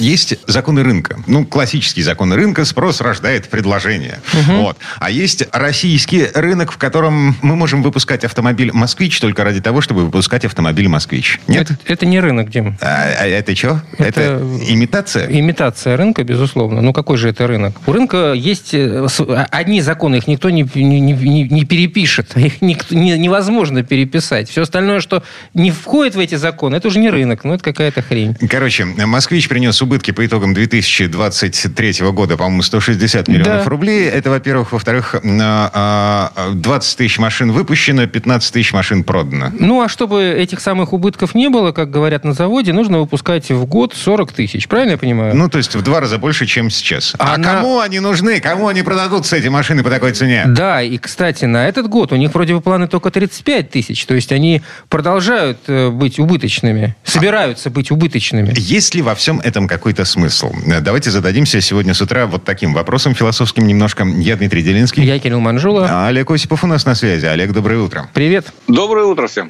Есть законы рынка. Ну, классические законы рынка. Спрос рождает предложение. Вот. А есть российский рынок, в котором мы можем выпускать автомобиль «Москвич» только ради того, чтобы выпускать автомобиль «Москвич». Нет? Это, это не рынок, Дим. А, а это что? Это, Это- имитация? Имитация рынка, безусловно. Ну, какой же это рынок? У рынка есть э, а- одни законы, их никто не, не, не- не- перепишет. Их никто- не- невозможно переписать. Все остальное, что не входит в эти законы, это уже не рынок, ну, это какая-то хрень. Короче, «Москвич» принес убытки по итогам 2023 года, по-моему, 160 миллионов Да. рублей. Это, во-первых. Во-вторых, а, а, 20 тысяч машин выпущено, 15 тысяч машин продано. Ну, а чтобы этих самых убытков не было, как говорят на заводе, нужно выпускать в год 40 тысяч. Правильно я понимаю? Ну, то есть в два раза больше, чем сейчас. А, А на- кому они нужны? Кому они продадутся, эти машины, по такой цене? Да, и, кстати, на этот год у них вроде бы планы только 35 тысяч. То есть они продолжают э, быть убыточными, собираются быть убыточными. Есть ли во всем этом какой-то смысл? Э, Давайте зададимся сегодня с утра вот таким вопросом философским немножко. Я Дмитрий Делинский. Я Кирилл Манжула. А Олег Осипов у нас на связи. Олег, доброе утро. Привет. Доброе утро всем.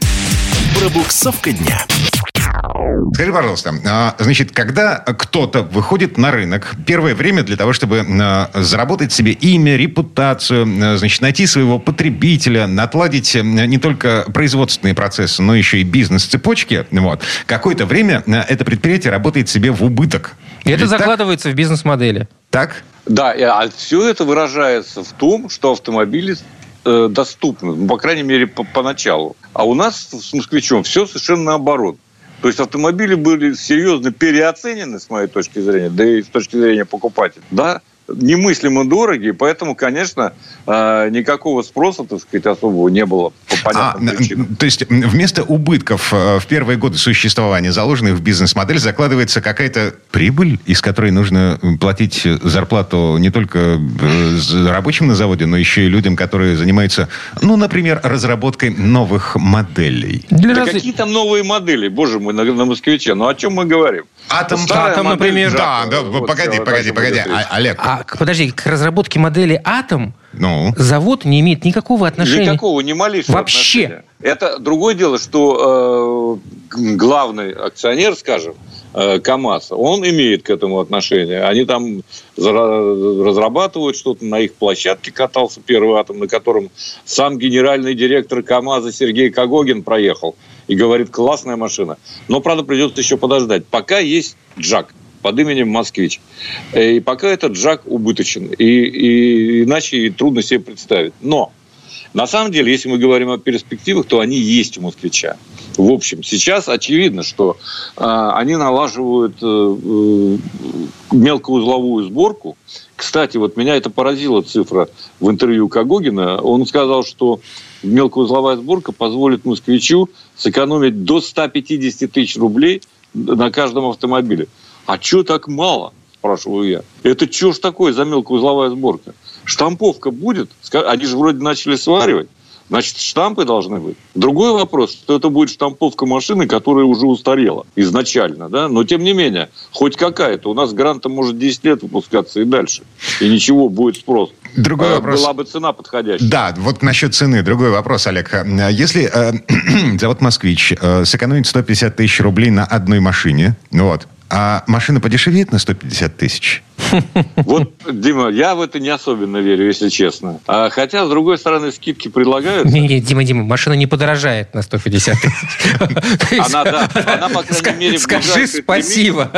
Пробуксовка дня. Скажи, пожалуйста, а, значит, когда кто-то выходит на рынок, первое время для того, чтобы а, заработать себе имя, репутацию, а, значит, найти своего потребителя, отладить а, не только производственные процессы, но еще и бизнес-цепочки, вот, какое-то время это предприятие работает себе в убыток. И это Ведь так? закладывается в бизнес-модели. Так? Да, и- а все это выражается в том, что автомобили э, доступны, ну, по крайней мере, по- поначалу. А у нас с москвичом все совершенно наоборот. То есть автомобили были серьезно переоценены, с моей точки зрения, да и с точки зрения покупателя. Да, немыслимо дорогие, поэтому, конечно, э, никакого спроса, так сказать, особого не было по А, понятным н- причинам. то есть вместо убытков э, в первые годы существования, заложенных в бизнес-модель, закладывается какая-то прибыль, из которой нужно платить зарплату не только э, рабочим на заводе, но еще и людям, которые занимаются, ну, например, разработкой новых моделей. Для Да разли- какие там новые модели, боже мой, на, на москвиче? Ну о чем мы говорим? Атом, Старая Атом, модель например. Да, да, вот погоди, погоди, погоди. А- Олег, А, подожди, к разработке модели «Атом» ну, завод не имеет никакого отношения. Никакого, ни малейшего Вообще. отношения. Это другое дело, что э, главный акционер, скажем, э, КАМАЗ, он имеет к этому отношение. Они там разрабатывают что-то, на их площадке катался первый атом, на котором сам генеральный директор КАМАЗа Сергей Кагогин проехал и говорит, классная машина. Но, правда, придется еще подождать. Пока есть Джак под именем Москвич. Э, И пока этот Джак убыточен. И, и иначе трудно себе представить. Но на самом деле, если мы говорим о перспективах, то они есть у москвича. В общем, сейчас очевидно, что э, они налаживают э, э, мелкоузловую сборку. Кстати, вот меня это поразила цифра в интервью Кагогина. Он сказал, что мелкоузловая сборка позволит москвичу сэкономить до 150 тысяч рублей на каждом автомобиле. А что так мало? спрашиваю я. Это что ж такое за мелкоузловая сборка? Штамповка будет? Они же вроде начали сваривать. Значит, штампы должны быть. Другой вопрос, что это будет штамповка машины, которая уже устарела изначально, да? Но тем не менее, хоть какая-то. У нас гранта может 10 лет выпускаться и дальше. И ничего, будет спрос. Другой Э, вопрос. Была бы цена подходящая. Да, вот насчет цены. Другой вопрос, Олег. А Если э, завод «Москвич» э, сэкономит 150 тысяч рублей на одной машине, вот, а машина подешевеет на 150 тысяч? Вот, Дима, я в это не особенно верю, если честно. А, хотя, с другой стороны, скидки предлагаются. Не-не, Дима, Дима, машина не подорожает на 150 тысяч. Она, да, она, по крайней мере, Скажи спасибо.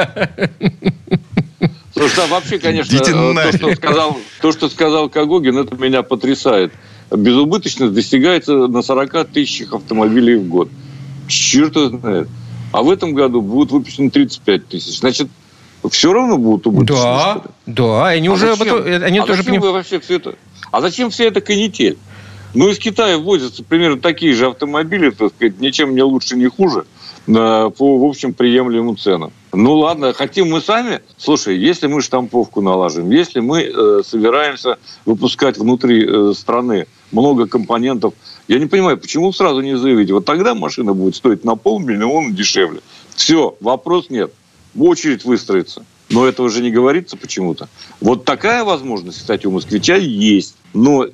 Слушай, да, вообще, конечно, то, что сказал, то, что сказал Кагогин, это меня потрясает. Безубыточность достигается на 40 тысячах автомобилей в год. Черт его знает. А в этом году будут выпущены 35 тысяч. Значит, все равно будут убыточны. Да, да, они А уже зачем? этом- они а тоже зачем понимают. вы вообще все это? А зачем вся эта канитель? Ну, из Китая возятся примерно такие же автомобили, так сказать, ничем не лучше, не хуже, по, в общем, приемлемым ценам. Ну, ладно, хотим мы сами. Слушай, если мы штамповку налажим, если мы э, собираемся выпускать внутри э, страны много компонентов, я не понимаю, почему сразу не заявить, вот тогда машина будет стоить на полмиллиона дешевле. Все, вопрос нет. В очередь выстроиться. Но этого же не говорится почему-то. Вот такая возможность, кстати, у москвича есть. Но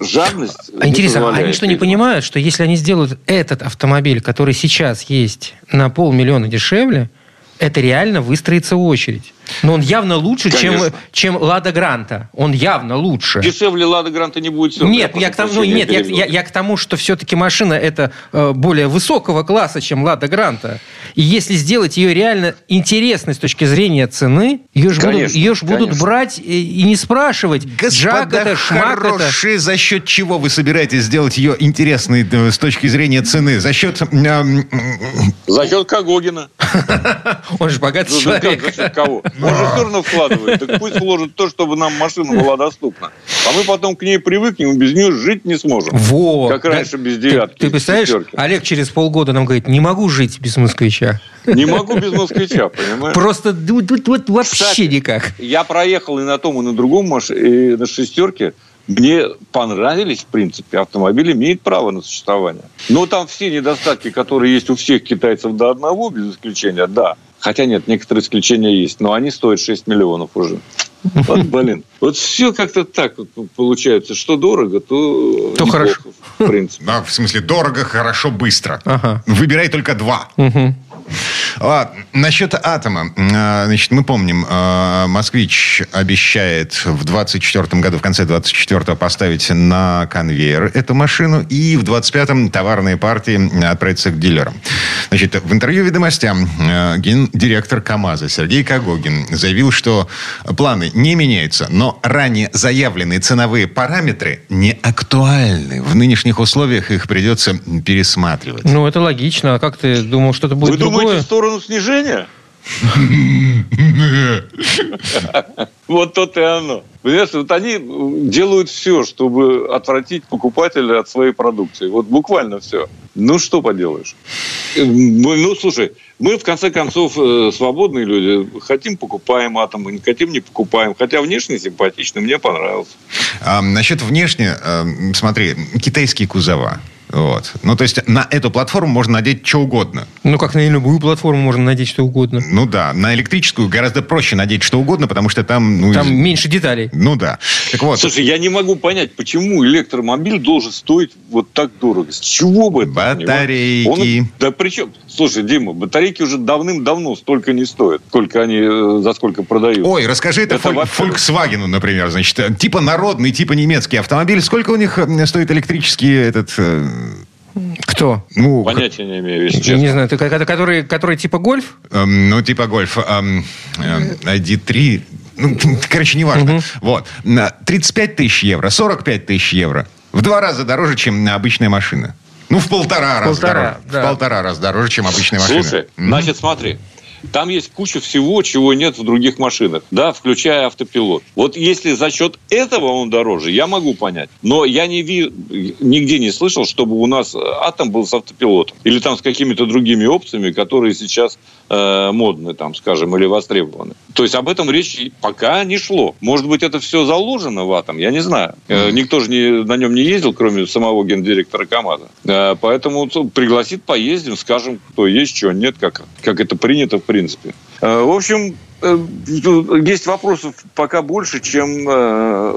жадность... А интересно, они что, не понимают, что если они сделают этот автомобиль, который сейчас есть, на полмиллиона дешевле, это реально выстроится очередь. Но он явно лучше, чем, чем Лада Гранта. Он явно лучше. Дешевле Лада Гранта не будет. Все, нет, я к, тому, ну, нет я, я, я к тому, что все-таки машина это э, более высокого класса, чем Лада Гранта. И если сделать ее реально интересной с точки зрения цены, ее же будут, ее ж будут брать и, и не спрашивать, Господа это, хорошие, за счет чего вы собираетесь сделать ее интересной э, с точки зрения цены? За счет... Э, за счет Кагогина. Он же богатый человек. За счет кого? Он же все равно вкладывает. Так пусть вложит то, чтобы нам машина была доступна. А мы потом к ней привыкнем без нее жить не сможем. Вот. Как раньше без девятки. Ты, ты представляешь, пятерки. Олег через полгода нам говорит, не могу жить без москвича. Не могу без москвича, понимаешь? Просто вот, вот вообще Кстати, никак. Я проехал и на том, и на другом машине, и на шестерке. Мне понравились, в принципе, автомобиль имеет право на существование. Но там все недостатки, которые есть у всех китайцев до одного, без исключения, да. Хотя нет, некоторые исключения есть, но они стоят 6 миллионов уже. Вот, блин. Вот все как-то так вот получается. Что дорого, то, то хорошо. В принципе. Да, в смысле, дорого, хорошо, быстро. Ага. Выбирай только два. Угу. Ладно, насчет атома. А, значит, мы помним, а, «Москвич» обещает в 24 году, в конце 24 поставить на конвейер эту машину, и в 25-м товарные партии отправятся к дилерам. Значит, в интервью «Ведомостям» а, гендиректор КАМАЗа Сергей Кагогин заявил, что планы не меняются, но ранее заявленные ценовые параметры не актуальны. В нынешних условиях их придется пересматривать. Ну, это логично. А как ты думал, что это будет Вы другое? Думаете в сторону снижения? Вот то и оно. Понимаешь, вот они делают все, чтобы отвратить покупателя от своей продукции. Вот буквально все. Ну, что поделаешь? Ну, слушай, мы, в конце концов, э, свободные люди. Хотим, покупаем атом, не хотим, не покупаем. Хотя внешне симпатично, мне понравился. А, насчет внешне, э, смотри, китайские кузова. Вот. Ну, то есть на эту платформу можно надеть что угодно. Ну, как на любую платформу можно надеть что угодно. Ну да, на электрическую гораздо проще надеть что угодно, потому что там... Ну, там из... меньше деталей. Ну да. Так вот. Слушай, я не могу понять, почему электромобиль должен стоить вот так дорого. С чего бы это? Батарейки. Он... Да причем... Слушай, Дима, батарейки уже давным-давно столько не стоят, сколько они э, за сколько продают. Ой, расскажи это, это Volkswagen, например, значит, типа народный, типа немецкий автомобиль. Сколько у них э, стоит электрический этот э, кто? Ну, Понятия не имею, если честно. Не знаю, ты, который, который типа гольф? Эм, ну, типа гольф. Эм, эм, ID3. Ну, короче, неважно. Угу. Вот. 35 тысяч евро, 45 тысяч евро. В два раза дороже, чем обычная машина. Ну, в полтора, раза дороже. Да. В полтора раза дороже, чем обычная машина. Слушай, mm-hmm. значит, смотри. Там есть куча всего, чего нет в других машинах, да, включая автопилот. Вот если за счет этого он дороже, я могу понять. Но я не ви... нигде не слышал, чтобы у нас атом был с автопилотом. Или там с какими-то другими опциями, которые сейчас э, модны, там, скажем, или востребованы. То есть об этом речь пока не шло. Может быть, это все заложено в атом, я не знаю. Э, никто же не, на нем не ездил, кроме самого гендиректора КАМАЗа. Э, поэтому пригласит, поездим, скажем, кто есть, что нет, как, как это принято в принципе. Э, в общем, есть вопросов пока больше, чем э,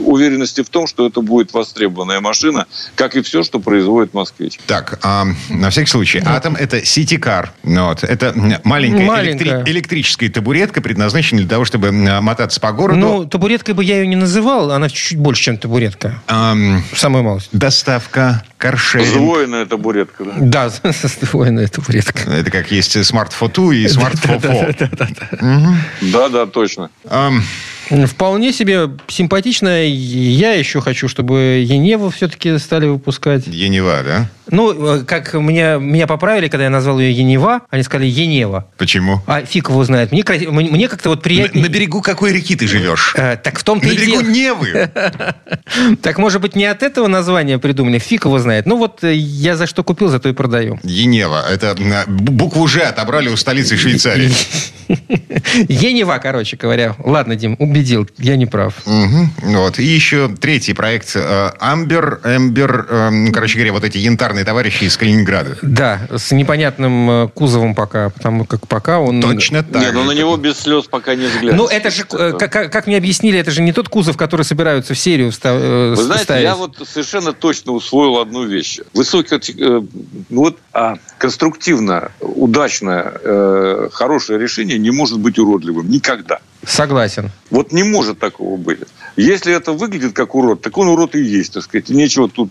уверенности в том, что это будет востребованная машина, как и все, что производит москвич. Так, а, на всякий случай, Атом это сити-кар. Вот. Это маленькая, маленькая. Электри- электрическая табуретка, предназначенная для того, чтобы мотаться по городу. Ну, табуреткой бы я ее не называл, она чуть-чуть больше, чем табуретка. Um, Самая малость. Доставка, каршеринг. Сдвоенная табуретка, да? Да, сдвоенная табуретка. Это как есть смарт-фото и смарт-фо-фо. Да, да, точно. Вполне себе симпатично. Я еще хочу, чтобы Еневу все-таки стали выпускать. Енева, да? Ну, э, как меня, меня поправили, когда я назвал ее Енева, они сказали Енева. Почему? А фиг его знает. Мне, мне как-то вот приятнее... На, на берегу какой реки ты живешь? Э, так в том-то на и берегу дело. Невы. Так, может быть, не от этого названия придумали, фиг его знает. Ну вот э, я за что купил, за то и продаю. Енева. Это букву «Ж» отобрали у столицы Швейцарии. Енева, короче говоря. Ладно, Дим, убедил. Я не прав. Вот. И еще третий проект. Амбер, Эмбер, короче говоря, вот эти янтарные шикарный товарищ из Калининграда. Да, с непонятным э, кузовом пока, потому как пока он... Точно так. Не, ну на него без слез пока не взглянешь. Ну, это же, э, как, как мне объяснили, это же не тот кузов, который собираются в серию встав, э, Вы знаете, ставить. я вот совершенно точно усвоил одну вещь. Высокое, э, ну вот, а, конструктивно, удачное, э, хорошее решение не может быть уродливым. Никогда. Согласен. Вот не может такого быть. Если это выглядит как урод, так он урод и есть, так сказать. И нечего тут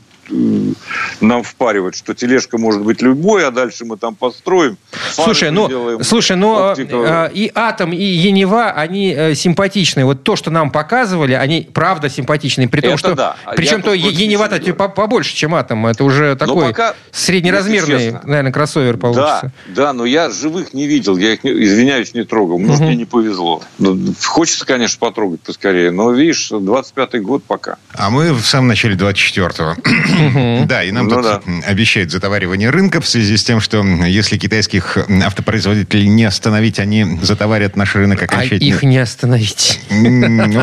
нам впаривать, что тележка может быть любой, а дальше мы там построим. Слушай, ну, слушай, ну оптиковые. э, и Атом, и Енева, они э, симпатичные. Вот то, что нам показывали, они правда симпатичные. При том, Это что, да. А причем я то Енева-то по- побольше, чем Атом. Это уже такой пока, среднеразмерный, наверное, кроссовер получится. Да, да, но я живых не видел, я их, не- извиняюсь, не трогал. Может, Мгм. мне не повезло. Ну, хочется, конечно, потрогать поскорее, но, видишь, 25-й год пока. А мы в самом начале 24-го. Да, и нам Ну тут да. обещают затоваривание рынка в связи с тем, что если китайских автопроизводителей не остановить, они затоварят наш рынок А окончательно. их не остановить. У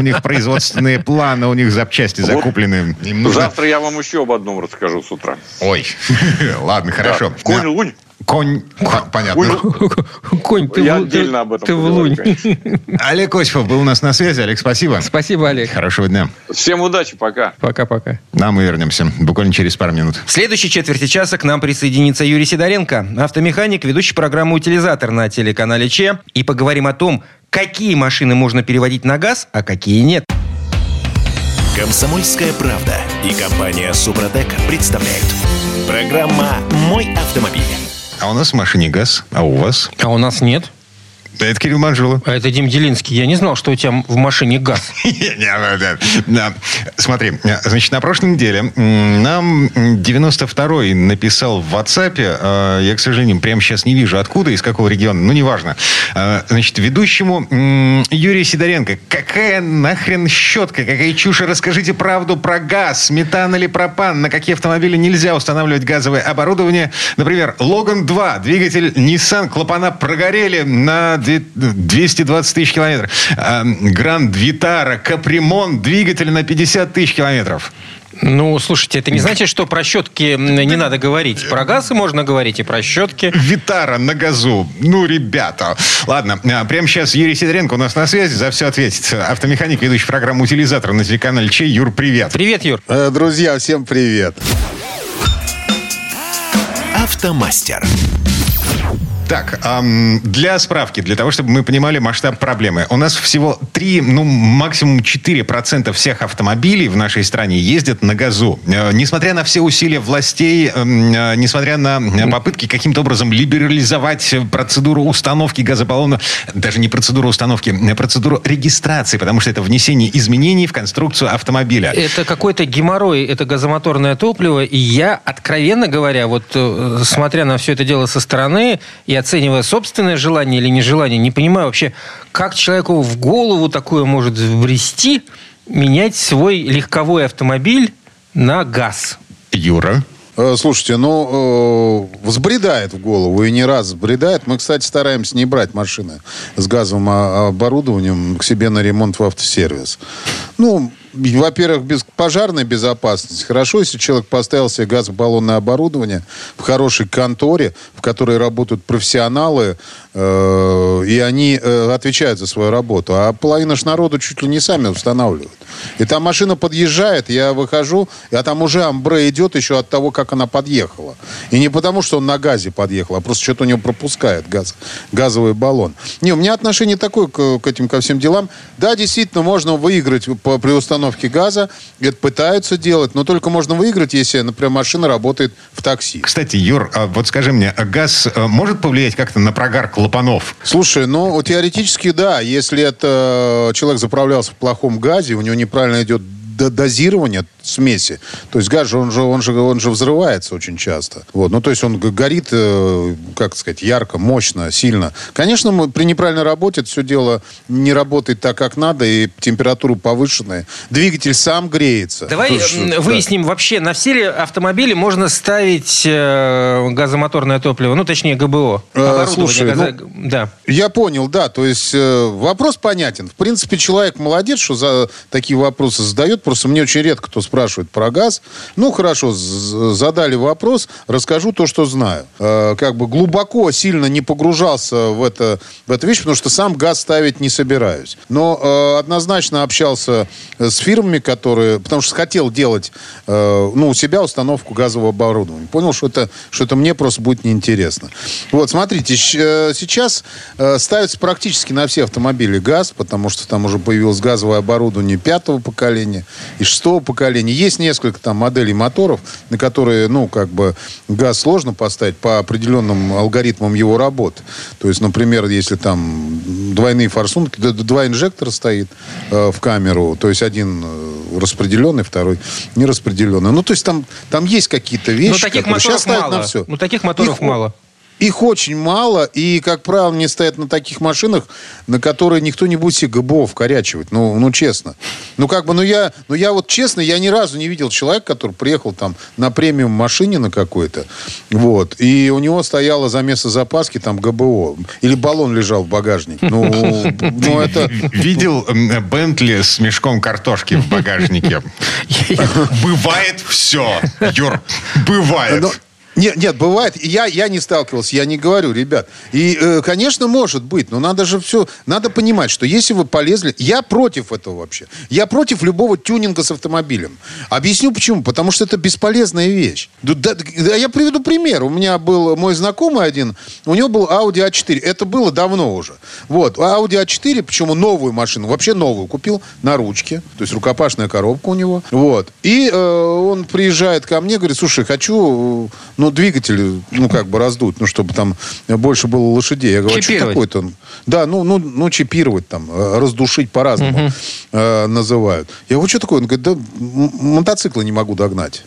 них производственные планы, у них запчасти Вот. закуплены. Нужно- Завтра я вам еще об одном расскажу с утра. Ой, ладно, хорошо. Да. Конь, понятно. Конь, ты, Я в- отдельно об этом ты в лунь. конечно. Олег Осипов был у нас на связи. Олег, спасибо. Спасибо, Олег. Хорошего дня. Всем удачи, пока. Пока-пока. А мы вернемся буквально через пару минут. В следующей четверти часа к нам присоединится Юрий Сидоренко, автомеханик, ведущий программу «Утилизатор» на телеканале ЧЕ. И поговорим о том, какие машины можно переводить на газ, а какие нет. Комсомольская правда и компания Супротек представляют. Программа «Мой автомобиль». А у нас в машине газ, а у вас? А у нас нет. Да, это Кирилл Манжула. А это Дим Делинский. Я не знал, что у тебя в машине газ. Ну. Смотри, значит, на прошлой неделе нам 92-й написал в WhatsApp, э, я, к сожалению, прямо сейчас не вижу, откуда, из какого региона, ну, неважно. Э, Значит, ведущему м, Юрию Сидоренко, какая нахрен щетка, какая чушь, расскажите правду про газ, метан или пропан, на какие автомобили нельзя устанавливать газовое оборудование. Например, Логан 2, двигатель Nissan, клапана прогорели на 220 тысяч километров. А, Гранд Витара, Капремон, двигатель на 50 тысяч километров. Ну, слушайте, это не значит, что про щетки не надо говорить. Про газ можно говорить и про щетки. Витара на газу. Ну, ребята. Ладно, а, прямо сейчас Юрий Сидоренко у нас на связи, за все ответит. Автомеханик, ведущий программу «Утилизатор» на телеканале Чей. Юр, привет. Привет, Юр. Э, Друзья, всем привет. Автомастер. Так, для справки, для того, чтобы мы понимали масштаб проблемы. У нас всего 3, ну, максимум 4% всех автомобилей в нашей стране ездят на газу. Э, Несмотря на все усилия властей, эм, э, несмотря на э, попытки каким-то образом либерализовать процедуру установки газобаллона, даже не процедуру установки, а процедуру регистрации, потому что это внесение изменений в конструкцию автомобиля. Это какой-то геморрой, это газомоторное топливо. И я, откровенно говоря, вот смотря на все это дело со стороны и оценивая собственное желание или нежелание, не понимаю вообще, как человеку в голову такое может вбрести менять свой легковой автомобиль на газ. Юра. Э, Слушайте, ну, э, взбредает в голову, и не раз взбредает. Мы, кстати, стараемся не брать машины с газовым а- оборудованием к себе на ремонт в автосервис. Ну, во-первых, без пожарной безопасности. Хорошо, если человек поставил себе газобаллонное оборудование в хорошей конторе, в которой работают профессионалы, и они э, отвечают за свою работу. А половина ж народу чуть ли не сами устанавливают. И там машина подъезжает, я выхожу, а там уже амбре идет еще от того, как она подъехала. И не потому, что он на газе подъехал, а просто что-то у него пропускает газ, газовый баллон. Не, у меня отношение такое к, к этим ко всем делам. Да, действительно, можно выиграть по, при установке газа. Это пытаются делать, но только можно выиграть, если, например, машина работает в такси. Кстати, Юр, а вот скажи мне, а газ э, может повлиять как-то на прогар клапанов? Слушай, ну, теоретически, да. Если это человек заправлялся в плохом газе, у него неправильно идет дозирование смеси. То есть газ же, он же, он же, он же взрывается очень часто. Вот. Ну, то есть он горит, э, как сказать, ярко, мощно, сильно. Конечно, мы- при неправильной работе это все дело не работает так, как надо, и температура повышенная. Двигатель сам греется. Давай есть, м, да. выясним вообще, на все ли автомобили можно ставить э, газомоторное топливо, ну, точнее, ГБО. Э, слушай, газа- ну, Да. Я понял, да. То есть э, вопрос понятен. В принципе, человек молодец, что за такие вопросы задает. Просто мне очень редко кто спрашивает про газ. Ну, хорошо, задали вопрос, расскажу то, что знаю. Э, как бы глубоко, сильно не погружался в, это, в эту вещь, потому что сам газ ставить не собираюсь. Но э, однозначно общался с фирмами, которые... Потому что хотел делать э, ну, у себя установку газового оборудования. Понял, что это, что это мне просто будет неинтересно. Вот, смотрите, э, сейчас э, ставится практически на все автомобили газ, потому что там уже появилось газовое оборудование пятого поколения и шестого поколения. Есть несколько там моделей моторов, на которые, ну, как бы газ сложно поставить по определенным алгоритмам его работы. То есть, например, если там двойные форсунки, два инжектора стоит э, в камеру, то есть один э, распределенный, второй нераспределенный. Ну, то есть там, там есть какие-то вещи, Но таких которые сейчас ставят мало. на все. Ну, таких моторов Их, мало. Их очень мало, и, как правило, они стоят на таких машинах, на которые никто не будет себе ГБО вкорячивать. Ну, ну честно. Ну, как бы, ну я, ну я вот честно, я ни разу не видел человека, который приехал там на премиум машине на какой-то, вот, и у него стояло за место запаски там ГБО. Или баллон лежал в багажнике. Ну, ну это... Видел Бентли с мешком картошки в багажнике? Бывает все, Юр, бывает. Нет, нет, бывает. Я, я не сталкивался, я не говорю, ребят. И, э, конечно, может быть, но надо же все... Надо понимать, что если вы полезли... Я против этого вообще. Я против любого тюнинга с автомобилем. Объясню почему. Потому что это бесполезная вещь. Да, да, да, я приведу пример. У меня был мой знакомый один, у него был Audi A4. Это было давно уже. Вот. Audi A4, почему новую машину, вообще новую, купил на ручке. То есть рукопашная коробка у него. Вот. И э, он приезжает ко мне, говорит, слушай, хочу ну, двигатель, ну, как бы раздуть, ну, чтобы там больше было лошадей. Я говорю, а что такое-то? Да, ну, ну, ну, чипировать там, э, раздушить по-разному угу. э, называют. Я говорю, что такое? Он говорит, да мотоциклы не могу догнать.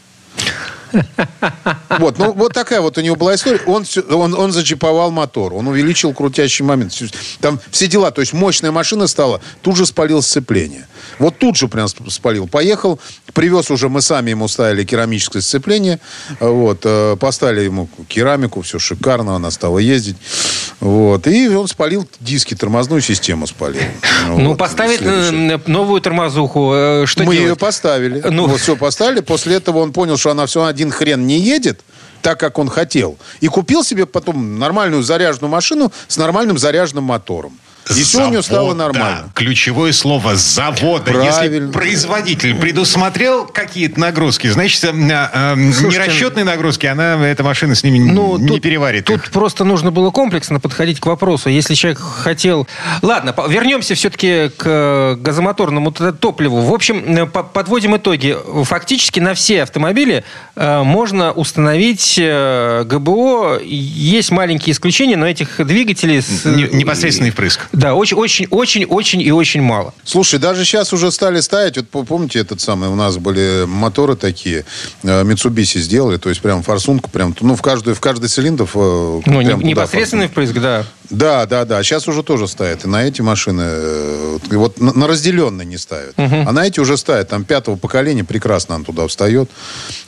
Вот, ну, вот такая вот у него была история. Он, он, он зачиповал мотор, он увеличил крутящий момент. Там все дела, то есть мощная машина стала, тут же спалил сцепление. Вот тут же прям спалил. Поехал, привез уже, мы сами ему ставили керамическое сцепление, вот, э, поставили ему керамику, все шикарно, она стала ездить. Вот, и он спалил диски, тормозную систему спалил. Ну, вот, поставить следующее. новую тормозуху, э, что Мы делать? ее поставили. Ну, вот все поставили, после этого он понял, что она все один хрен не едет, так, как он хотел. И купил себе потом нормальную заряженную машину с нормальным заряженным мотором. И все у него стало нормально. Ключевое слово завода. Правильно. Если производитель предусмотрел какие-то нагрузки, значит, э, э, нерасчетные нагрузки, она, эта машина с ними ну, не тут, переварит. Тут их. просто нужно было комплексно подходить к вопросу. Если человек хотел... Ладно, вернемся все-таки к газомоторному топливу. В общем, э, подводим итоги. Фактически на все автомобили э, можно установить э, ГБО. Есть маленькие исключения, но этих двигателей... С... Непосредственный впрыск. Да, очень, очень, очень, очень и очень мало. Слушай, даже сейчас уже стали ставить, вот помните этот самый, у нас были моторы такие, э, Mitsubishi сделали, то есть прям форсунку, прям, ну, в каждую, в каждый цилиндр. Э, ну, непосредственный впрыск, да. Да, да, да. Сейчас уже тоже ставят. И на эти машины, э, вот на, на разделенные не ставят. Угу. А на эти уже ставят. Там пятого поколения прекрасно он туда встает.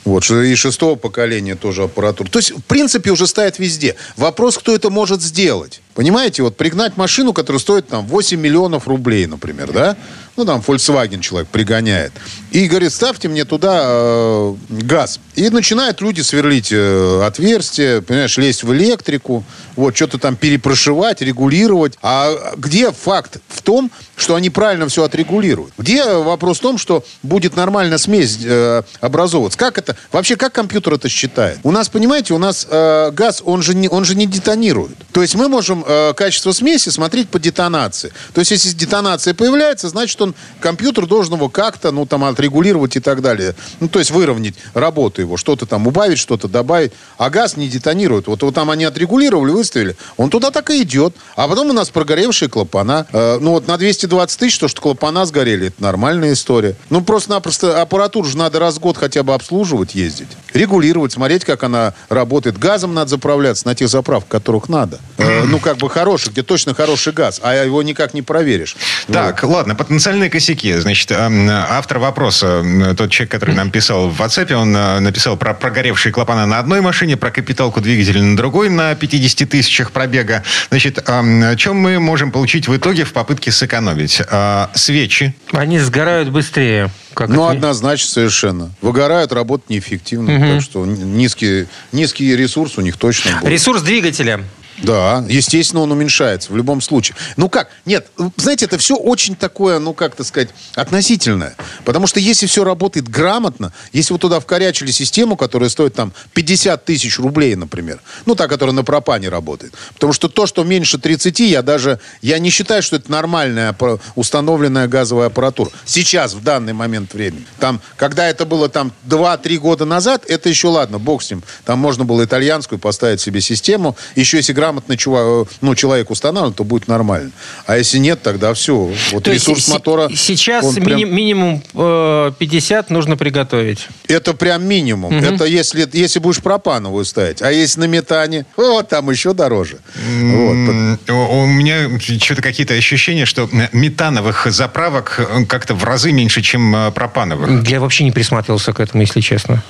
Вот. И шестого поколения тоже аппаратура. То есть, в принципе, уже ставят везде. Вопрос, кто это может сделать. Понимаете, вот пригнать машину, которая стоит там 8 миллионов рублей, например, да? Ну, там Volkswagen человек пригоняет. И говорит, ставьте мне туда э, газ. И начинают люди сверлить э, отверстия, понимаешь, лезть в электрику, вот, что-то там перепрошивать, регулировать. А где факт в том, что они правильно все отрегулируют? Где вопрос в том, что будет нормально смесь э, образовываться? Как это? Вообще, как компьютер это считает? У нас, понимаете, у нас э, газ, он же, не, он же не детонирует. То есть мы можем э, качество смеси смотреть по детонации. То есть если детонация появляется, значит, он, компьютер должен его как-то, ну, там, отрегулировать и так далее. Ну, то есть выровнять работу его, что-то там убавить, что-то добавить. А газ не детонирует. Вот, вот там они отрегулировали, выставили, он туда так и идет. А потом у нас прогоревшие клапана. Э, ну, вот на 220 тысяч, то, что клапана сгорели, это нормальная история. Ну, просто-напросто аппаратуру же надо раз в год хотя бы обслуживать, ездить. Регулировать, смотреть, как она работает. Газом надо заправляться на тех заправках, которых надо. Э, ну, как бы хороший, где точно хороший газ, а его никак не проверишь. Так, вот. ладно, потенциальные косяки. Значит, автор вопроса, тот человек, который нам писал в WhatsApp, он э, написал про прогоревшие клапана на одной машине, про капиталку двигателя на другой на 50 тысячах пробега. Значит, о чем мы можем получить в итоге в попытке сэкономить? А, свечи. Они сгорают быстрее. Как ну, это- однозначно, совершенно. Выгорают, работают неэффективно. Так что низкий, низкий ресурс у них точно будет. Ресурс двигателя. Да, естественно, он уменьшается в любом случае. Ну как? Нет, знаете, это все очень такое, ну как так сказать, относительное. Потому что если все работает грамотно, если вы туда вкорячили систему, которая стоит там 50 тысяч рублей, например, ну та, которая на пропане работает. Потому что то, что меньше 30, я даже, я не считаю, что это нормальная установленная газовая аппаратура. Сейчас, в данный момент времени. Там, когда это было там 2-3 года назад, это еще ладно, бог с ним. Там можно было итальянскую поставить себе систему. Еще если грамотно чува- ну, человек устанавливает, то будет нормально. А если нет, тогда все. Вот То ресурс мотора... Сейчас прям- мини- минимум э, 50 нужно приготовить. Это прям минимум. Это если, если будешь пропановую ставить. А если на метане, вот там еще дороже. Вот. У меня что-то какие-то ощущения, что метановых заправок э, как-то в разы меньше, чем э, пропановых. Я вообще не присматривался к этому, если честно.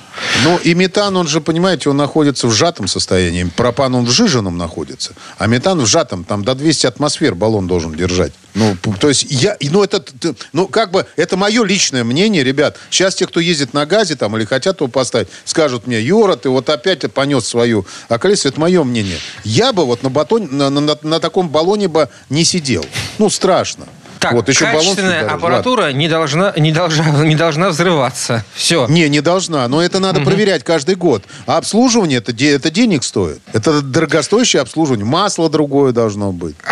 Ну, и метан, он же, понимаете, он находится в сжатом состоянии. Пропан, он в жиженном находится. А метан в сжатом, там до 200 атмосфер баллон должен держать. Ну, то есть я, ну, это, ну, как бы, это мое личное мнение, ребят. Сейчас те, кто ездит на газе там или хотят его поставить, скажут мне, Юра, ты вот опять понес свою околесицу. Это мое мнение. Я бы вот на, батоне, на- на- на таком баллоне бы не сидел. Ну, страшно. Так, вот, еще баллон качественная сюда, аппаратура не должна, не, должна, не должна взрываться. Все. Не, не должна. Но это надо проверять каждый год. А обслуживание это, это денег стоит. Это дорогостоящее обслуживание. Масло другое должно быть.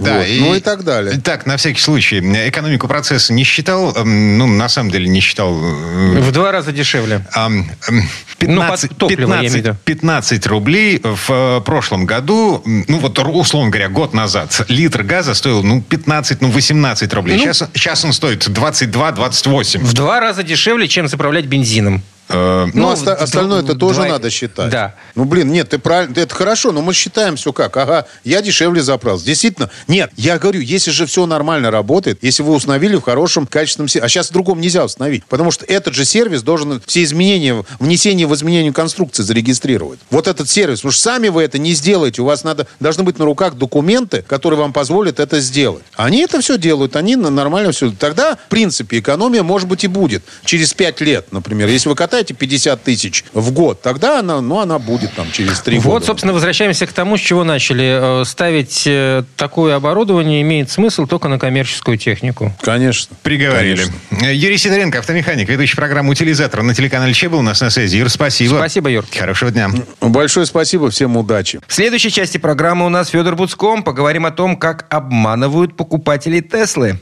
Да, Вот. Ну и так далее. Так, на всякий случай, экономику процесса не считал, эм, ну, на самом деле не считал. э, В два раза дешевле. ам, эм, 15, под топливо, я имею в 15, виду. 15 рублей в э, прошлом году, ну вот условно говоря, год назад, литр газа стоил, ну, 15, ну, 18 рублей. Ну. сейчас, сейчас он стоит 22-28. В два раза дешевле, чем заправлять бензином. Э, Ну, Ну, оста- остальное это тоже два- надо считать. Да. Ну, блин, нет, ты правильно, это хорошо, но мы считаем все как. Ага, я дешевле заправился. Действительно, нет, я говорю, если же все нормально работает, если вы установили в хорошем, качественном сервисе, а сейчас в другом нельзя установить, потому что этот же сервис должен все изменения, внесение в изменение конструкции зарегистрировать. Вот этот сервис, потому что сами вы это не сделаете, у вас надо, должны быть на руках документы, которые вам позволят это сделать. Они это все делают, они нормально все. Тогда, в принципе, экономия, может быть, и будет. Через 5 лет, например. Если вы катаете 50 тысяч в год, тогда она, ну, она будет там через 3 года. Вот, собственно, возвращаемся к тому, с чего начали. Э, Ставить э, такое оборудование имеет смысл только на коммерческую технику. Конечно. Приговорили. Конечно. Э, Юрий Сидоренко, автомеханик, ведущий программы «Утилизатор» на телеканале Че был у нас на связи. Юр, спасибо. Спасибо, Юр. Хорошего дня. Большое спасибо, всем удачи. В следующей части программы у нас Федор Буцком. Поговорим о том, как обманывают покупателей Теслы.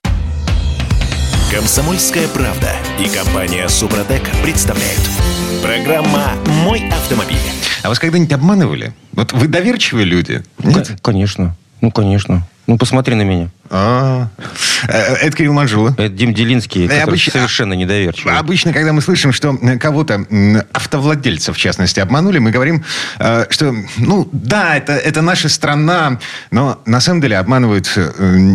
Комсомольская правда и компания Супротек представляют. Программа «Мой автомобиль». А вас когда-нибудь обманывали? Вот вы доверчивые люди? Нет? К- Конечно. Ну, конечно. Ну, посмотри на меня. А, э, Это Кирилл Манжула. Это Дим Делинский, который обычно- совершенно недоверчивый. Обычно, когда мы слышим, что э, кого-то, м, автовладельца в частности, обманули, мы говорим, э, что, ну, да, это, это наша страна, но на самом деле обманывают э,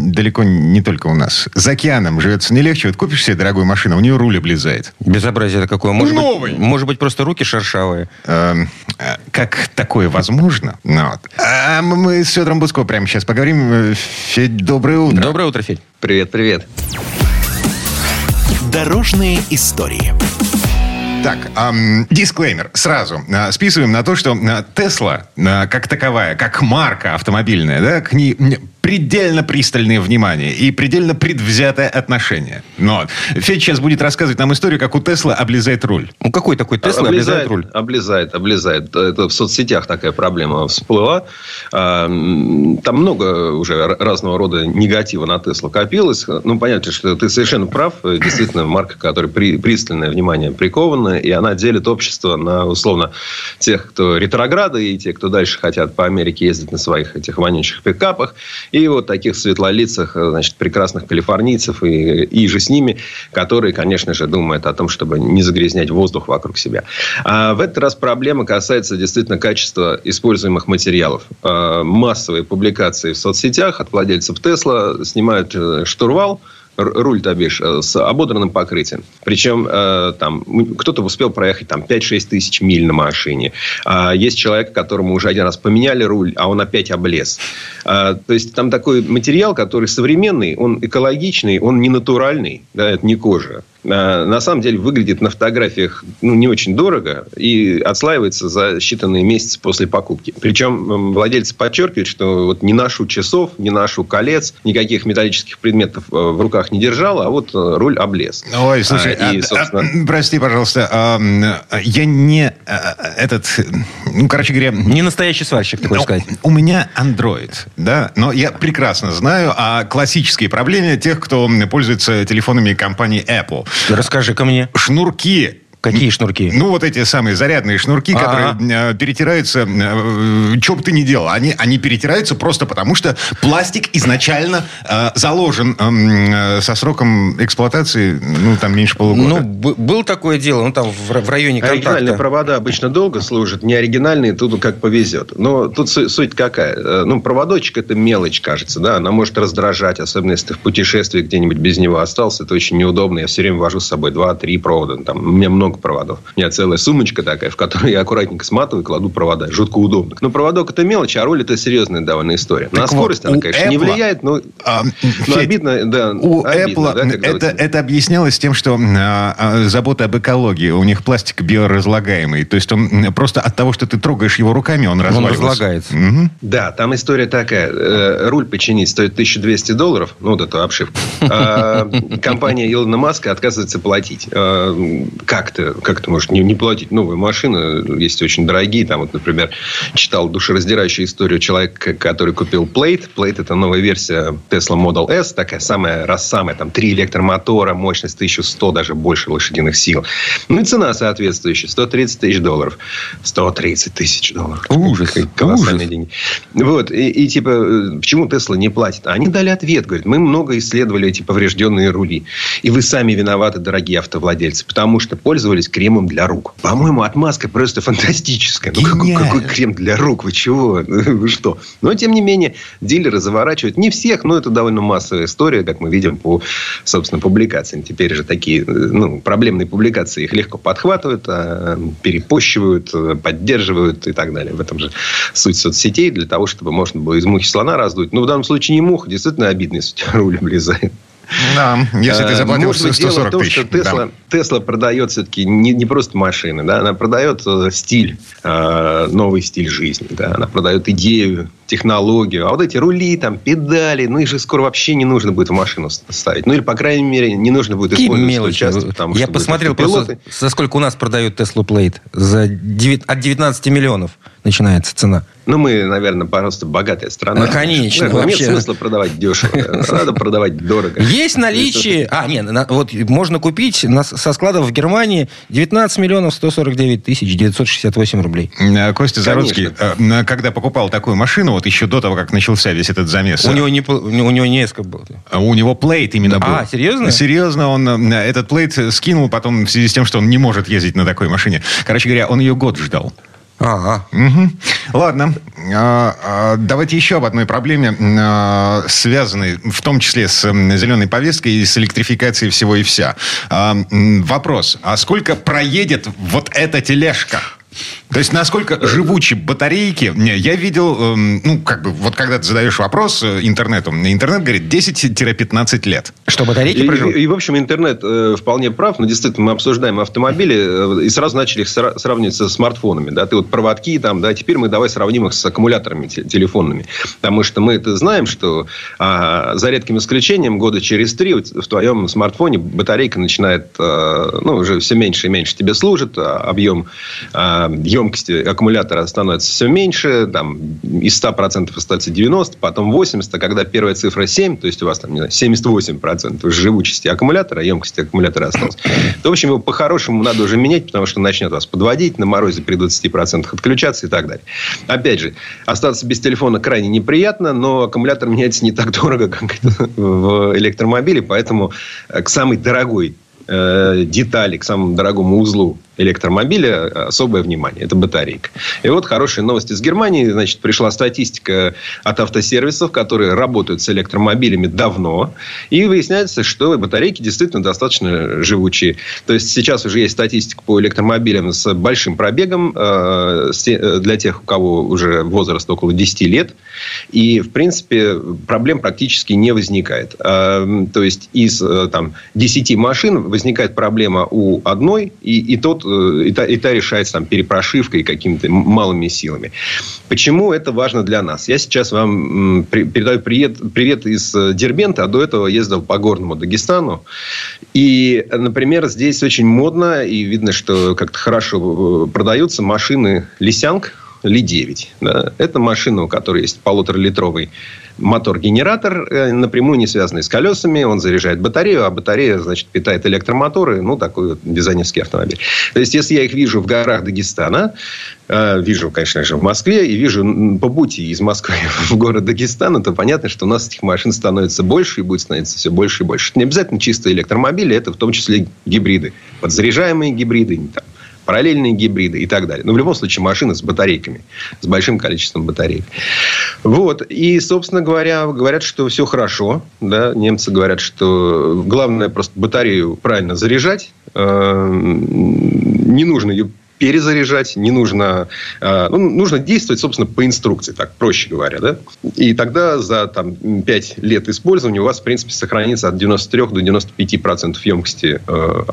далеко не только у нас. За океаном живется не легче. Вот купишь себе дорогую машину, у нее руль облезает. Безобразие это какое. Может Новый. Быть, может быть, просто руки шершавые. Эм, э, Как такое возможно? Ну, вот. А мы с Федором Буско прямо сейчас поговорим. Э, Федь, доброе утро. Доброе утро, Федь. Привет, привет. Дорожные истории. Так, ам, дисклеймер сразу. А, Списываем на то, что а, Тесла, а, как таковая, как марка автомобильная, да, к ней предельно пристальное внимание и предельно предвзятое отношение. Но Федь сейчас будет рассказывать нам историю, как у Тесла облезает руль. Ну, какой такой Тесла облезает руль? Облезает, облезает. Это в соцсетях такая проблема всплыла. А, Там много уже разного рода негатива на Теслу копилось. Ну, понятно, что ты совершенно прав. Действительно, марка, которой при- пристальное внимание приковано, и она делит общество на, условно, тех, кто ретрограды, и те, кто дальше хотят по Америке ездить на своих этих вонючих пикапах, и вот таких светлолицах, э, значит, прекрасных калифорнийцев и, и же с ними, которые, конечно же, думают о том, чтобы не загрязнять воздух вокруг себя. А в этот раз проблема касается действительно качества используемых материалов. А, Массовые публикации в соцсетях от владельцев Тесла снимают э, штурвал, руль, то бишь, э, с ободранным покрытием. Причем э, там кто-то успел проехать там 5-6 тысяч миль на машине. А есть человек, которому уже один раз поменяли руль, а он опять облез. А, то есть там такой материал, который современный, он экологичный, он не натуральный, да, это не кожа. А, на самом деле выглядит на фотографиях ну, не очень дорого и отслаивается за считанные месяцы после покупки. Причем владельцы подчеркивают, что вот не ношу часов, не ношу колец, никаких металлических предметов э, в руках не держал, а вот э, руль облез. Ой, слушай, А, и, а, собственно- а, прости, пожалуйста, а, я не а, этот, ну, короче говоря, Не настоящий сварщик, ты хочешь Ну, сказать. У меня Android, да, но я прекрасно знаю о классической проблеме тех, кто пользуется телефонами компании Apple. Расскажи-ка мне. Шнурки. Какие шнурки? Ну, вот эти самые зарядные шнурки, Ага. которые э, перетираются, э, что бы ты ни делал, они, они перетираются просто потому, что пластик изначально э, заложен эм, э, со сроком эксплуатации, ну, там, меньше полугода. Ну, б- был такое дело, ну, там, в, в районе Оригинальные контакта. провода обычно долго служат, не оригинальные тут как повезет. Но тут су- суть какая? Э, Ну, проводочек это мелочь, кажется, да, она может раздражать, особенно если ты в путешествии где-нибудь без него остался, это очень неудобно. Я все время вожу с собой 2-3 провода, там, у меня много проводов. У меня целая сумочка такая, в которой я аккуратненько сматываю и кладу провода. Жутко удобно. Но проводок это мелочь, а руль это серьезная довольно история. На Так скорость вот, она, у конечно, не Apple, влияет, но, А, но Федь, обидно, да. У обидно, Apple да, это, вот- это объяснялось тем, что а, а, забота об экологии. У них пластик биоразлагаемый. То есть он просто от того, что ты трогаешь его руками, он разваливается. разлагается. Мгм. Да, там история такая. Э, Руль починить стоит 1200 долларов. Ну, вот эту обшивку. А компания Илона Маска отказывается платить. А, Как ты, как ты можешь не, не платить? Новые машины есть очень дорогие. Там, вот, например, читал душераздирающую историю человека, который купил Plate. Plate – это новая версия Tesla Model S. Такая самая, раз самая. Там три электромотора, мощность 1100, даже больше лошадиных сил. Ну, и цена соответствующая. 130 тысяч долларов. 130 тысяч долларов. Ужас, Колоссальные ужас. деньги. Вот. И, и, типа, э, почему Тесла не платит? Они дали ответ. Говорят, мы много исследовали эти поврежденные рули. И вы сами виноваты, дорогие автовладельцы. Потому что пользовались кремом для рук. По-моему, отмазка просто фантастическая. Ну, какой, какой крем для рук? Вы чего? Вы что? Но, тем не менее, дилеры заворачивают. Не всех, но это довольно массовая история, как мы видим по, собственно, публикациям. Теперь же такие э, ну, проблемные публикации их легко подхватывают, а, перепощивают, э, поддерживают и так далее. В этом же суть соцсетей для того, чтобы можно было из мухи слона раздуть. Но в данном случае не муха, действительно обидно, если у тебя руль облезает. Да, если ты Э, заплатил Может быть, дело в 140 том, тысяч. что да. Тесла, Тесла продает все-таки не, не просто машины, да, она продает э, стиль, э, новый стиль жизни, да, она продает идею, технологию. А вот эти рули, там, педали, ну их же скоро вообще не нужно будет в машину ставить. Ну или, по крайней мере, не нужно будет Какие использовать мелочи. часто, потому Я посмотрел просто, за сколько у нас продают Tesla Plate. За девят- от 19 миллионов начинается цена. Ну, мы, наверное, просто богатая страна. Ну, конечно, Наверное, вообще. Нет смысла продавать дешево. Надо продавать дорого. Есть наличие... А, нет, вот можно купить со складов в Германии 19 миллионов 149 тысяч 968 рублей. Э, Костя Конечно. э, когда покупал такую машину, вот еще до того, как начался весь этот замес, У э, него не, у него не эска был. у него плейт именно был. А, серьезно? Серьезно, он этот плейт скинул потом в связи с тем, что он не может ездить на такой машине. Короче говоря, он ее год ждал. А. Ладно. А, а, Давайте еще об одной проблеме, а, связанной в том числе с зеленой повесткой и с электрификацией всего и вся. А, Вопрос. А сколько проедет вот эта тележка? То есть, насколько живучи батарейки? Не, Я видел, эм, ну, как бы, вот когда ты задаешь вопрос э, интернету, интернет говорит 10-15 лет. что, батарейки И, проживут? и, и, в общем, интернет э, вполне прав. Но действительно, мы обсуждаем автомобили э, и сразу начали их сра- сравнивать со смартфонами. Да? Ты вот проводки там, да, теперь мы давай сравним их с аккумуляторами те- телефонными. Потому что мы это знаем, что а, за редким исключением года через три в твоем смартфоне батарейка начинает, э, ну, уже все меньше и меньше тебе служит, а объем а, емкости аккумулятора становится все меньше, там, из 100% остается 90%, потом 80%, а когда первая цифра 7, то есть у вас там, не знаю, 78% живучести аккумулятора, емкости аккумулятора осталось, то, в общем, его по-хорошему надо уже менять, потому что начнет вас подводить, на морозе при 20% отключаться и так далее. Опять же, остаться без телефона крайне неприятно, но аккумулятор меняется не так дорого, как это в электромобиле, поэтому э, к самой дорогой э, детали, к самому дорогому узлу электромобиля особое внимание. Это батарейка. И вот хорошие новости из Германии. Значит, пришла статистика от автосервисов, которые работают с электромобилями давно. И выясняется, что батарейки действительно достаточно живучие. То есть, сейчас уже есть статистика по электромобилям с большим пробегом э, для тех, у кого уже возраст около 10 лет. И, в принципе, проблем практически не возникает. Э, то есть, из э, там, 10 машин возникает проблема у одной, и, и тот Э, и та, и та решается там, перепрошивкой какими-то малыми силами. Почему это важно для нас? Я сейчас вам передаю привет, привет из э, Дербента, а до этого ездил по горному Дагестану. И, например, здесь очень модно, и видно, что как-то хорошо э, продаются машины Лисянг, Ли-9. Да? Это машина, у которой есть полуторалитровый мотор-генератор, э, напрямую не связанный с колесами. Он заряжает батарею, а батарея, значит, питает электромоторы. Ну, такой вот дизайнерский автомобиль. То есть, если я их вижу в горах Дагестана, э, вижу, конечно же, в Москве, и вижу по пути из Москвы в город Дагестана, то понятно, что у нас этих машин становится больше и будет становиться все больше и больше. Это не обязательно чистые электромобили, это в том числе гибриды. Подзаряжаемые гибриды, там, параллельные гибриды и так далее. Но в любом случае машины с батарейками, с большим количеством батареек. Вот. И, собственно говоря, говорят, что все хорошо. Да? Немцы говорят, что главное просто батарею правильно заряжать. Э, не нужно ее перезаряжать, не нужно... А, ну, нужно действовать, собственно, по инструкции, так проще говоря. Да? И тогда за там, 5 лет использования у вас, в принципе, сохранится от 93 до 95 процентов емкости э,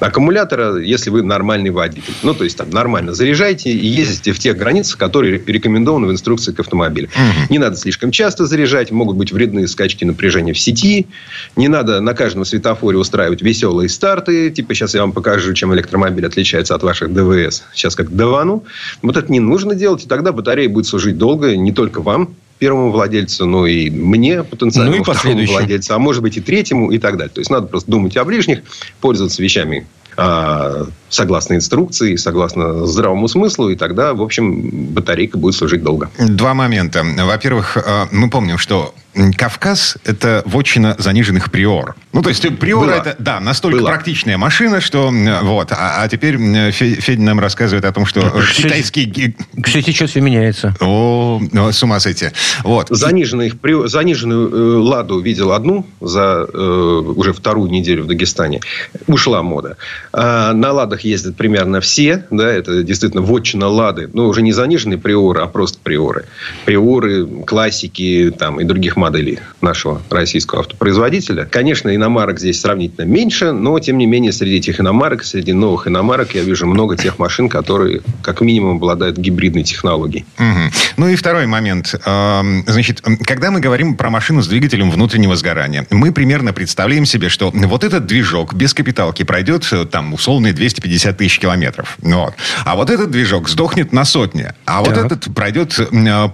аккумулятора, если вы нормальный водитель. Ну, то есть, там, нормально заряжайте и ездите в тех границах, которые рекомендованы в инструкции к автомобилю. Не надо слишком часто заряжать, могут быть вредные скачки напряжения в сети. Не надо на каждом светофоре устраивать веселые старты. Типа, сейчас я вам покажу, чем электромобиль отличается от ваших ДВ ДВС. Сейчас как давану. Вот это не нужно делать, и тогда батарея будет служить долго не только вам, первому владельцу, но и мне, потенциальному ну и второму владельцу, а может быть и третьему и так далее. То есть, надо просто думать о ближних, пользоваться вещами а, согласно инструкции, согласно здравому смыслу, и тогда, в общем, батарейка будет служить долго. Два момента. Во-первых, а, мы помним, что Кавказ – это вотчина заниженных приор. Ну, то есть приор – это, да, настолько Было. практичная машина, что вот. А, а теперь Федя нам рассказывает о том, что кстати, китайский... Кстати, сейчас все меняется. О, с ума сойти. Вот. Заниженных, заниженную э, «Ладу» видел одну за э, уже вторую неделю в Дагестане. Ушла мода. А на «Ладах» ездят примерно все. Да, это действительно вотчина «Лады». Ну, уже не заниженные приоры, а просто приоры. Приоры, классики там, и других моделей нашего российского автопроизводителя. Конечно, иномарок здесь сравнительно меньше, но, тем не менее, среди этих иномарок, среди новых иномарок я вижу много тех машин, которые, как минимум, обладают гибридной технологией. Угу. Ну и второй момент. Значит, когда мы говорим про машину с двигателем внутреннего сгорания, мы примерно представляем себе, что вот этот движок без капиталки пройдет там условные 250 тысяч километров. Вот. А вот этот движок сдохнет на сотни. А вот так. этот пройдет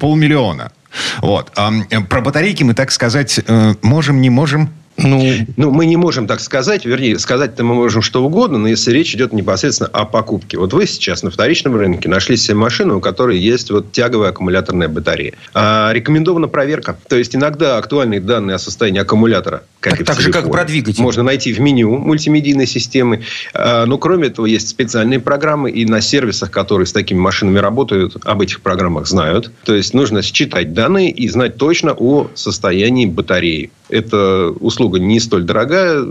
полмиллиона. Вот. А, про батарейки мы, так сказать, э, можем, не можем ну, ну, мы не можем так сказать. Вернее, сказать-то мы можем что угодно, но если речь идет непосредственно о покупке. Вот вы сейчас на вторичном рынке нашли себе машину, у которой есть вот тяговая аккумуляторная батарея. А, рекомендована проверка. То есть, иногда актуальные данные о состоянии аккумулятора, как так, же, как про двигатель. Можно найти в меню мультимедийной системы. А, но, кроме этого, есть специальные программы. И на сервисах, которые с такими машинами работают, об этих программах знают. То есть, нужно считать данные и знать точно о состоянии батареи. Это услуга не столь дорогая,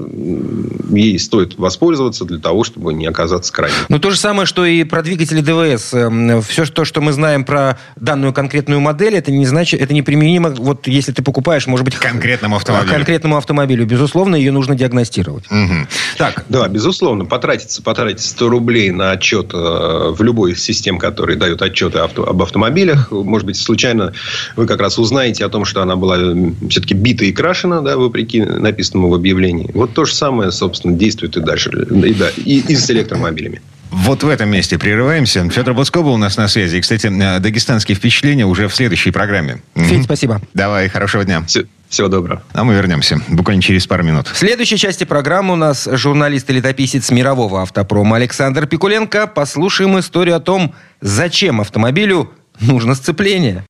ей стоит воспользоваться для того, чтобы не оказаться крайним. Ну, то же самое, что и про двигатели ДВС. Эм, Все то, что мы знаем про данную конкретную модель, это не значит, это неприменимо, вот если ты покупаешь, может быть... Конкретному автомобилю. Конкретному автомобилю. Безусловно, ее нужно диагностировать. Угу. Так. Да, безусловно, потратиться, потратить 100 рублей на отчет э, в любой из систем, которые дают отчеты авто, об автомобилях. Может быть, случайно вы как раз узнаете о том, что она была все-таки бита и крашена да, вопреки написанному в объявлении. Вот то же самое, собственно, действует и дальше. И, да, и, и с электромобилями. Вот в этом месте прерываемся. Федор Буцко был у нас на связи. И, кстати, э, дагестанские впечатления уже в следующей программе. Федь, спасибо. Давай, хорошего дня. Все, всего доброго. А мы вернемся буквально через пару минут. В следующей части программы у нас журналист и летописец мирового автопрома Александр Пикуленко. Послушаем историю о том, зачем автомобилю нужно сцепление.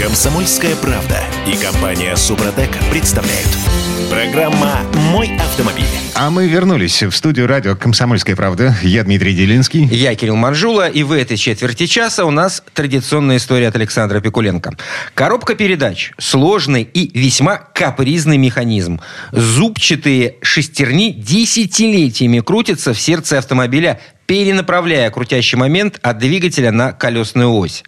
Комсомольская правда и компания Супротек представляют. Программа «Мой автомобиль». А мы вернулись в студию радио «Комсомольская правда». Я Дмитрий Делинский. Я Кирилл Манжула, и в этой четверти часа у нас традиционная история от Александра Пикуленко. Коробка передач – сложный и весьма капризный механизм. Зубчатые шестерни десятилетиями крутятся в сердце автомобиля перенаправляя крутящий момент от двигателя на колесную ось.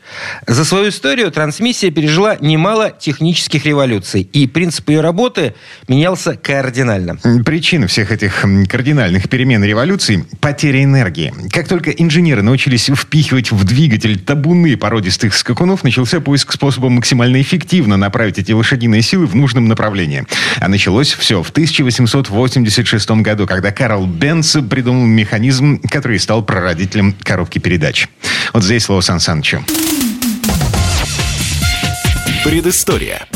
За свою историю трансмиссия пережила немало технических революций, и принцип ее работы менялся кардинально. Причина всех этих кардинальных перемен и революций – потеря энергии. Как только инженеры научились впихивать в двигатель табуны породистых скакунов, начался поиск способа максимально эффективно направить эти лошадиные силы в нужном направлении. А началось все в 1886 году, когда Карл Бенц придумал механизм, который стал прародителем коробки передач. Вот здесь слово Сан Санычу. Предыстория.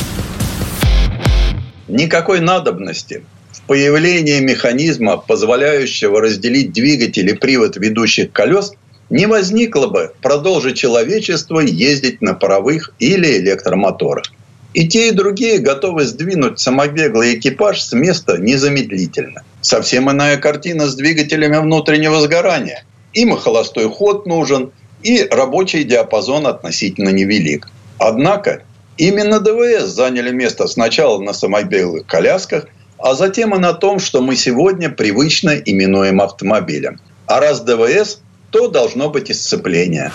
Никакой надобности в появлении механизма, позволяющего разделить двигатель и привод ведущих колес, не возникло бы, продолжить человечество ездить на паровых или электромоторах. И те, и другие готовы сдвинуть самобеглый экипаж с места незамедлительно. Совсем иная картина с двигателями внутреннего сгорания. Им и холостой ход нужен, и рабочий диапазон относительно невелик. Однако именно ДВС заняли место сначала на самобеглых колясках, а затем и на том, что мы сегодня привычно именуем автомобилем. А раз ДВС, то должно быть сцепление.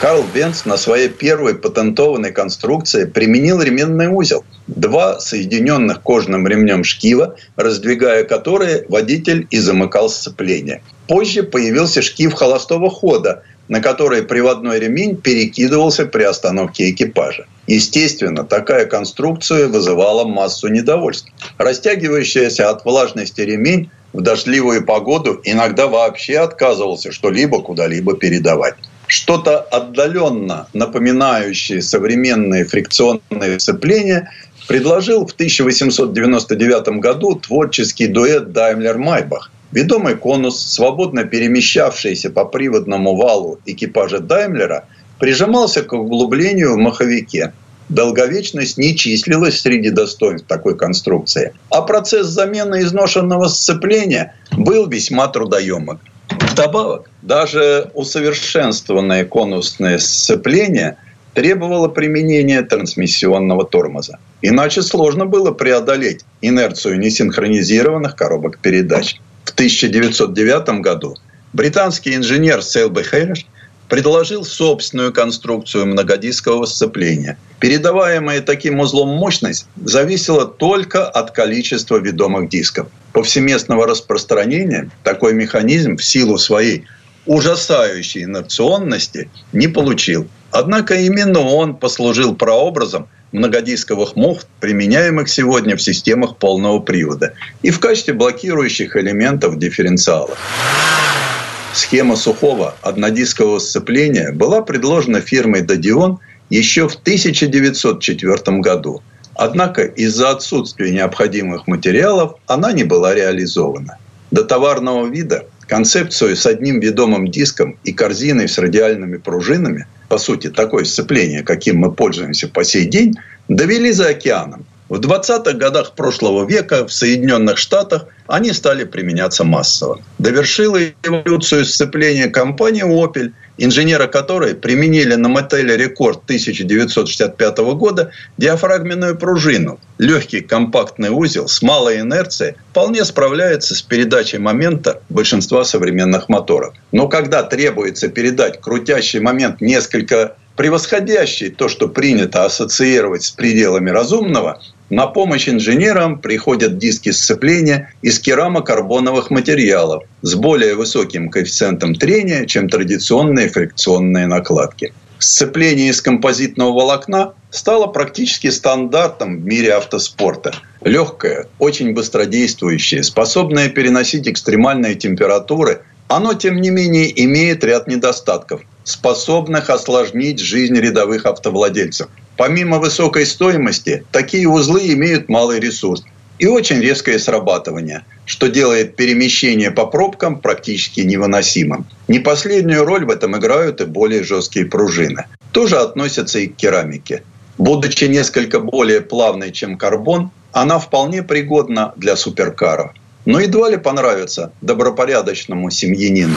Карл Бенц на своей первой патентованной конструкции применил ременный узел. Два соединенных кожным ремнем шкива, раздвигая которые водитель и замыкал сцепление. Позже появился шкив холостого хода, на который приводной ремень перекидывался при остановке экипажа. Естественно, такая конструкция вызывала массу недовольств. Растягивающаяся от влажности ремень в дождливую погоду иногда вообще отказывался что-либо куда-либо передавать что-то отдаленно напоминающее современные фрикционные сцепления, предложил в 1899 году творческий дуэт Даймлер-Майбах. Ведомый конус, свободно перемещавшийся по приводному валу экипажа Даймлера, прижимался к углублению в маховике. Долговечность не числилась среди достоинств такой конструкции, а процесс замены изношенного сцепления был весьма трудоемок. Вдобавок, даже усовершенствованное конусное сцепление требовало применения трансмиссионного тормоза. Иначе сложно было преодолеть инерцию несинхронизированных коробок передач. В 1909 году британский инженер Селби Хэриш предложил собственную конструкцию многодискового сцепления. Передаваемая таким узлом мощность зависела только от количества ведомых дисков. Повсеместного распространения такой механизм в силу своей ужасающей инерционности не получил. Однако именно он послужил прообразом многодисковых муфт, применяемых сегодня в системах полного привода и в качестве блокирующих элементов дифференциалов. Схема сухого однодискового сцепления была предложена фирмой «Додион» еще в 1904 году. Однако из-за отсутствия необходимых материалов она не была реализована. До товарного вида концепцию с одним ведомым диском и корзиной с радиальными пружинами, по сути, такое сцепление, каким мы пользуемся по сей день, довели за океаном. В 20-х годах прошлого века в Соединенных Штатах они стали применяться массово. Довершила эволюцию сцепления компания Opel, инженеры которой применили на мотеле «Рекорд» 1965 года диафрагменную пружину. Легкий компактный узел с малой инерцией вполне справляется с передачей момента большинства современных моторов. Но когда требуется передать крутящий момент несколько превосходящий то, что принято ассоциировать с пределами разумного, на помощь инженерам приходят диски сцепления из керамокарбоновых материалов с более высоким коэффициентом трения, чем традиционные фрикционные накладки. Сцепление из композитного волокна стало практически стандартом в мире автоспорта. Легкое, очень быстродействующее, способное переносить экстремальные температуры, оно, тем не менее, имеет ряд недостатков, способных осложнить жизнь рядовых автовладельцев – Помимо высокой стоимости, такие узлы имеют малый ресурс и очень резкое срабатывание, что делает перемещение по пробкам практически невыносимым. Не последнюю роль в этом играют и более жесткие пружины. Тоже относятся и к керамике. Будучи несколько более плавной, чем карбон, она вполне пригодна для суперкара. Но едва ли понравится добропорядочному семьянину.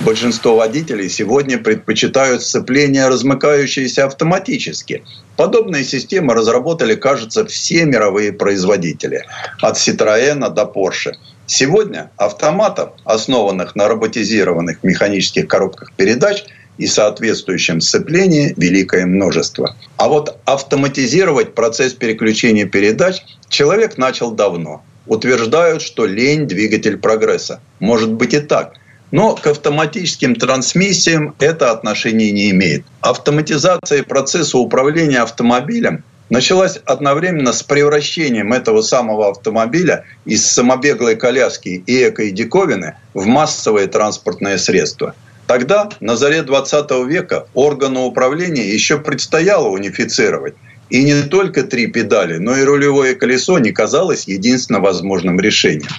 Большинство водителей сегодня предпочитают сцепление, размыкающееся автоматически. Подобные системы разработали, кажется, все мировые производители. От Citroën до Porsche. Сегодня автоматов, основанных на роботизированных механических коробках передач и соответствующем сцеплении, великое множество. А вот автоматизировать процесс переключения передач человек начал давно. Утверждают, что лень – двигатель прогресса. Может быть и так – но к автоматическим трансмиссиям это отношение не имеет. Автоматизация процесса управления автомобилем началась одновременно с превращением этого самого автомобиля из самобеглой коляски и экой диковины в массовое транспортное средство. Тогда, на заре 20 века, органу управления еще предстояло унифицировать. И не только три педали, но и рулевое колесо не казалось единственно возможным решением.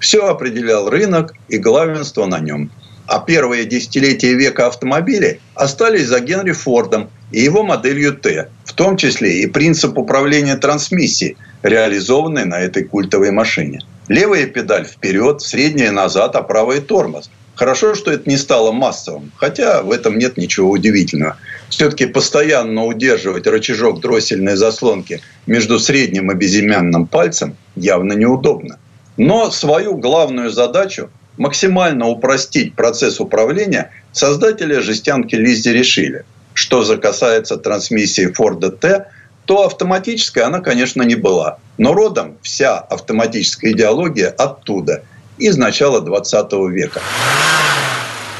Все определял рынок и главенство на нем. А первые десятилетия века автомобилей остались за Генри Фордом и его моделью Т, в том числе и принцип управления трансмиссией, реализованный на этой культовой машине. Левая педаль вперед, средняя назад, а правая тормоз. Хорошо, что это не стало массовым, хотя в этом нет ничего удивительного. Все-таки постоянно удерживать рычажок дроссельной заслонки между средним и безымянным пальцем явно неудобно. Но свою главную задачу максимально упростить процесс управления создатели жестянки Лиззи решили. Что же касается трансмиссии Форда Т, то автоматической она, конечно, не была. Но родом вся автоматическая идеология оттуда, из начала 20 века.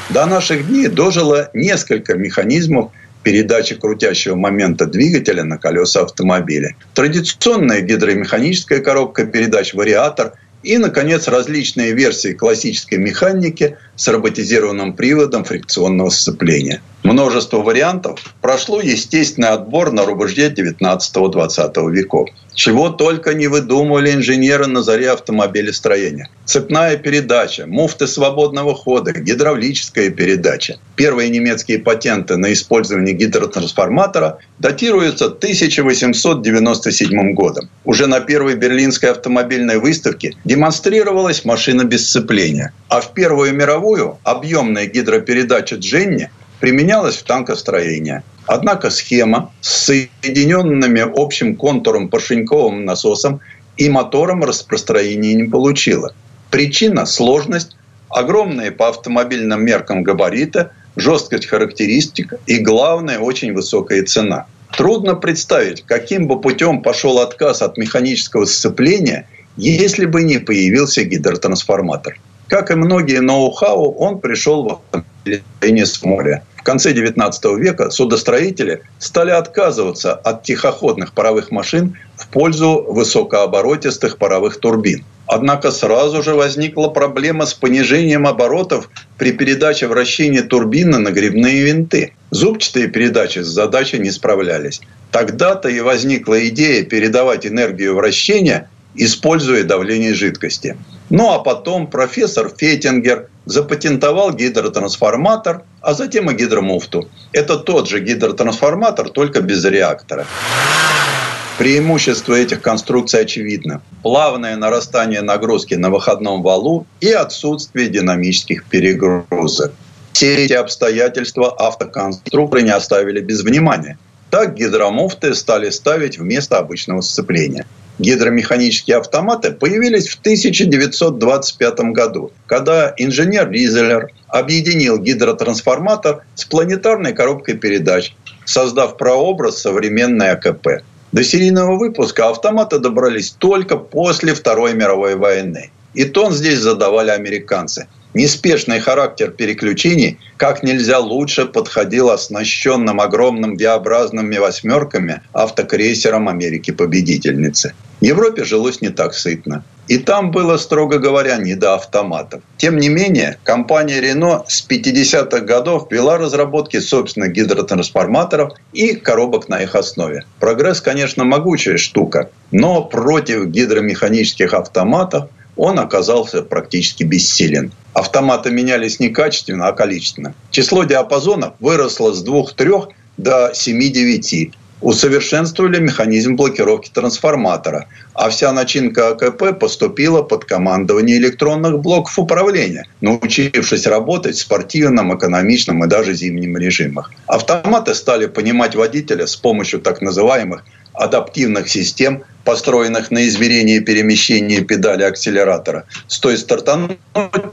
До наших дней дожило несколько механизмов передачи крутящего момента двигателя на колеса автомобиля. Традиционная гидромеханическая коробка передач «Вариатор» И, наконец, различные версии классической механики с роботизированным приводом фрикционного сцепления. Множество вариантов прошло естественный отбор на рубеже 19-20 веков. Чего только не выдумывали инженеры на заре автомобилестроения. Цепная передача, муфты свободного хода, гидравлическая передача. Первые немецкие патенты на использование гидротрансформатора датируются 1897 годом. Уже на первой берлинской автомобильной выставке демонстрировалась машина без сцепления. А в Первую мировую объемная гидропередача Дженни применялась в танкостроении. Однако схема с соединенными общим контуром поршеньковым насосом и мотором распространения не получила. Причина – сложность, огромные по автомобильным меркам габариты, жесткость характеристик и, главное, очень высокая цена. Трудно представить, каким бы путем пошел отказ от механического сцепления, если бы не появился гидротрансформатор. Как и многие ноу-хау, он пришел в автомобиле с моря. В конце XIX века судостроители стали отказываться от тихоходных паровых машин в пользу высокооборотистых паровых турбин. Однако сразу же возникла проблема с понижением оборотов при передаче вращения турбины на грибные винты. Зубчатые передачи с задачей не справлялись. Тогда-то и возникла идея передавать энергию вращения, используя давление жидкости. Ну а потом профессор Феттингер запатентовал гидротрансформатор, а затем и гидромуфту. Это тот же гидротрансформатор, только без реактора. Преимущество этих конструкций очевидно. Плавное нарастание нагрузки на выходном валу и отсутствие динамических перегрузок. Все эти обстоятельства автоконструкторы не оставили без внимания. Так гидромуфты стали ставить вместо обычного сцепления гидромеханические автоматы появились в 1925 году, когда инженер Ризелер объединил гидротрансформатор с планетарной коробкой передач, создав прообраз современной АКП. До серийного выпуска автоматы добрались только после Второй мировой войны. И тон здесь задавали американцы. Неспешный характер переключений как нельзя лучше подходил оснащенным огромным V-образными восьмерками автокрейсером Америки-победительницы. Европе жилось не так сытно. И там было, строго говоря, не до автоматов. Тем не менее, компания Renault с 50-х годов вела разработки собственных гидротрансформаторов и коробок на их основе. Прогресс, конечно, могучая штука, но против гидромеханических автоматов он оказался практически бессилен. Автоматы менялись не качественно, а количественно. Число диапазонов выросло с 2-3 до 7-9. усовершенствовали механизм блокировки трансформатора, а вся начинка АКП поступила под командование электронных блоков управления, научившись работать в спортивном, экономичном и даже зимнем режимах. Автоматы стали понимать водителя с помощью так называемых адаптивных систем, построенных на измерении перемещения педали акселератора, стоит стартануть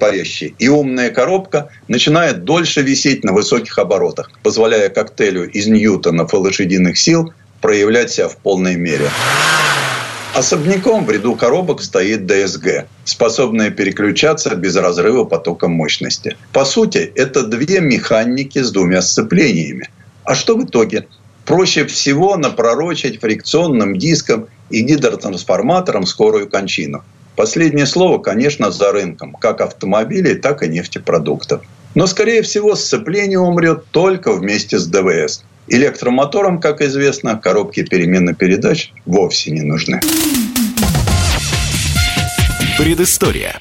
порезче, и умная коробка начинает дольше висеть на высоких оборотах, позволяя коктейлю из ньютонов и лошадиных сил проявлять себя в полной мере. Особняком в ряду коробок стоит ДСГ, способная переключаться без разрыва потока мощности. По сути, это две механики с двумя сцеплениями. А что в итоге? Проще всего напророчить фрикционным диском и гидротрансформатором скорую кончину. Последнее слово, конечно, за рынком, как автомобилей, так и нефтепродуктов. Но, скорее всего, сцепление умрет только вместе с ДВС. Электромоторам, как известно, коробки перемены передач вовсе не нужны. Предыстория.